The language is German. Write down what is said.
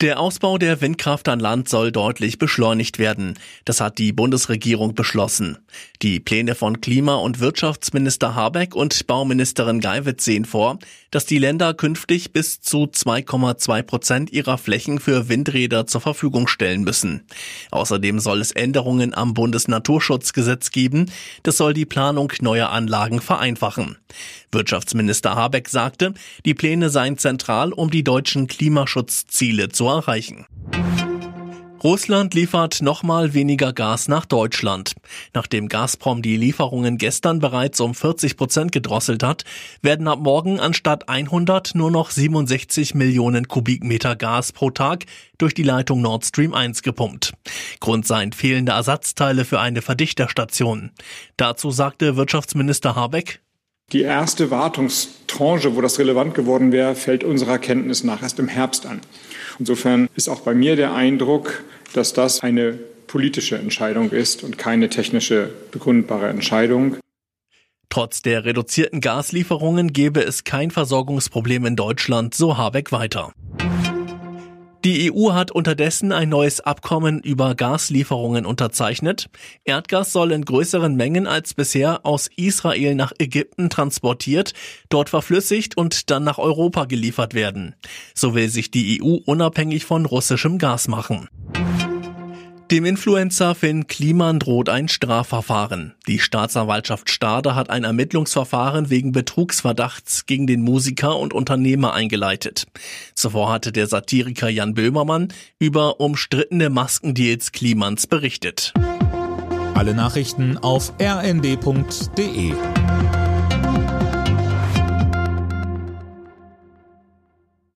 Der Ausbau der Windkraft an Land soll deutlich beschleunigt werden. Das hat die Bundesregierung beschlossen. Die Pläne von Klima- und Wirtschaftsminister Habeck und Bauministerin Geiwitz sehen vor, dass die Länder künftig bis zu 2,2 Prozent ihrer Flächen für Windräder zur Verfügung stellen müssen. Außerdem soll es Änderungen am Bundesnaturschutzgesetz geben. Das soll die Planung neuer Anlagen vereinfachen. Wirtschaftsminister Habeck sagte, die Pläne seien zentral, um die deutschen Klimaschutzziele zu erreichen. Russland liefert nochmal weniger Gas nach Deutschland. Nachdem Gazprom die Lieferungen gestern bereits um 40 Prozent gedrosselt hat, werden ab morgen anstatt 100 nur noch 67 Millionen Kubikmeter Gas pro Tag durch die Leitung Nord Stream 1 gepumpt. Grund seien fehlende Ersatzteile für eine Verdichterstation. Dazu sagte Wirtschaftsminister Habeck, die erste Wartungstranche, wo das relevant geworden wäre, fällt unserer Kenntnis nach erst im Herbst an. Insofern ist auch bei mir der Eindruck, dass das eine politische Entscheidung ist und keine technische begründbare Entscheidung. Trotz der reduzierten Gaslieferungen gebe es kein Versorgungsproblem in Deutschland, so Habeck weiter. Die EU hat unterdessen ein neues Abkommen über Gaslieferungen unterzeichnet. Erdgas soll in größeren Mengen als bisher aus Israel nach Ägypten transportiert, dort verflüssigt und dann nach Europa geliefert werden. So will sich die EU unabhängig von russischem Gas machen. Dem Influencer Finn Kliman droht ein Strafverfahren. Die Staatsanwaltschaft Stade hat ein Ermittlungsverfahren wegen Betrugsverdachts gegen den Musiker und Unternehmer eingeleitet. Zuvor hatte der Satiriker Jan Böhmermann über umstrittene Maskendeals Klimans berichtet. Alle Nachrichten auf rnd.de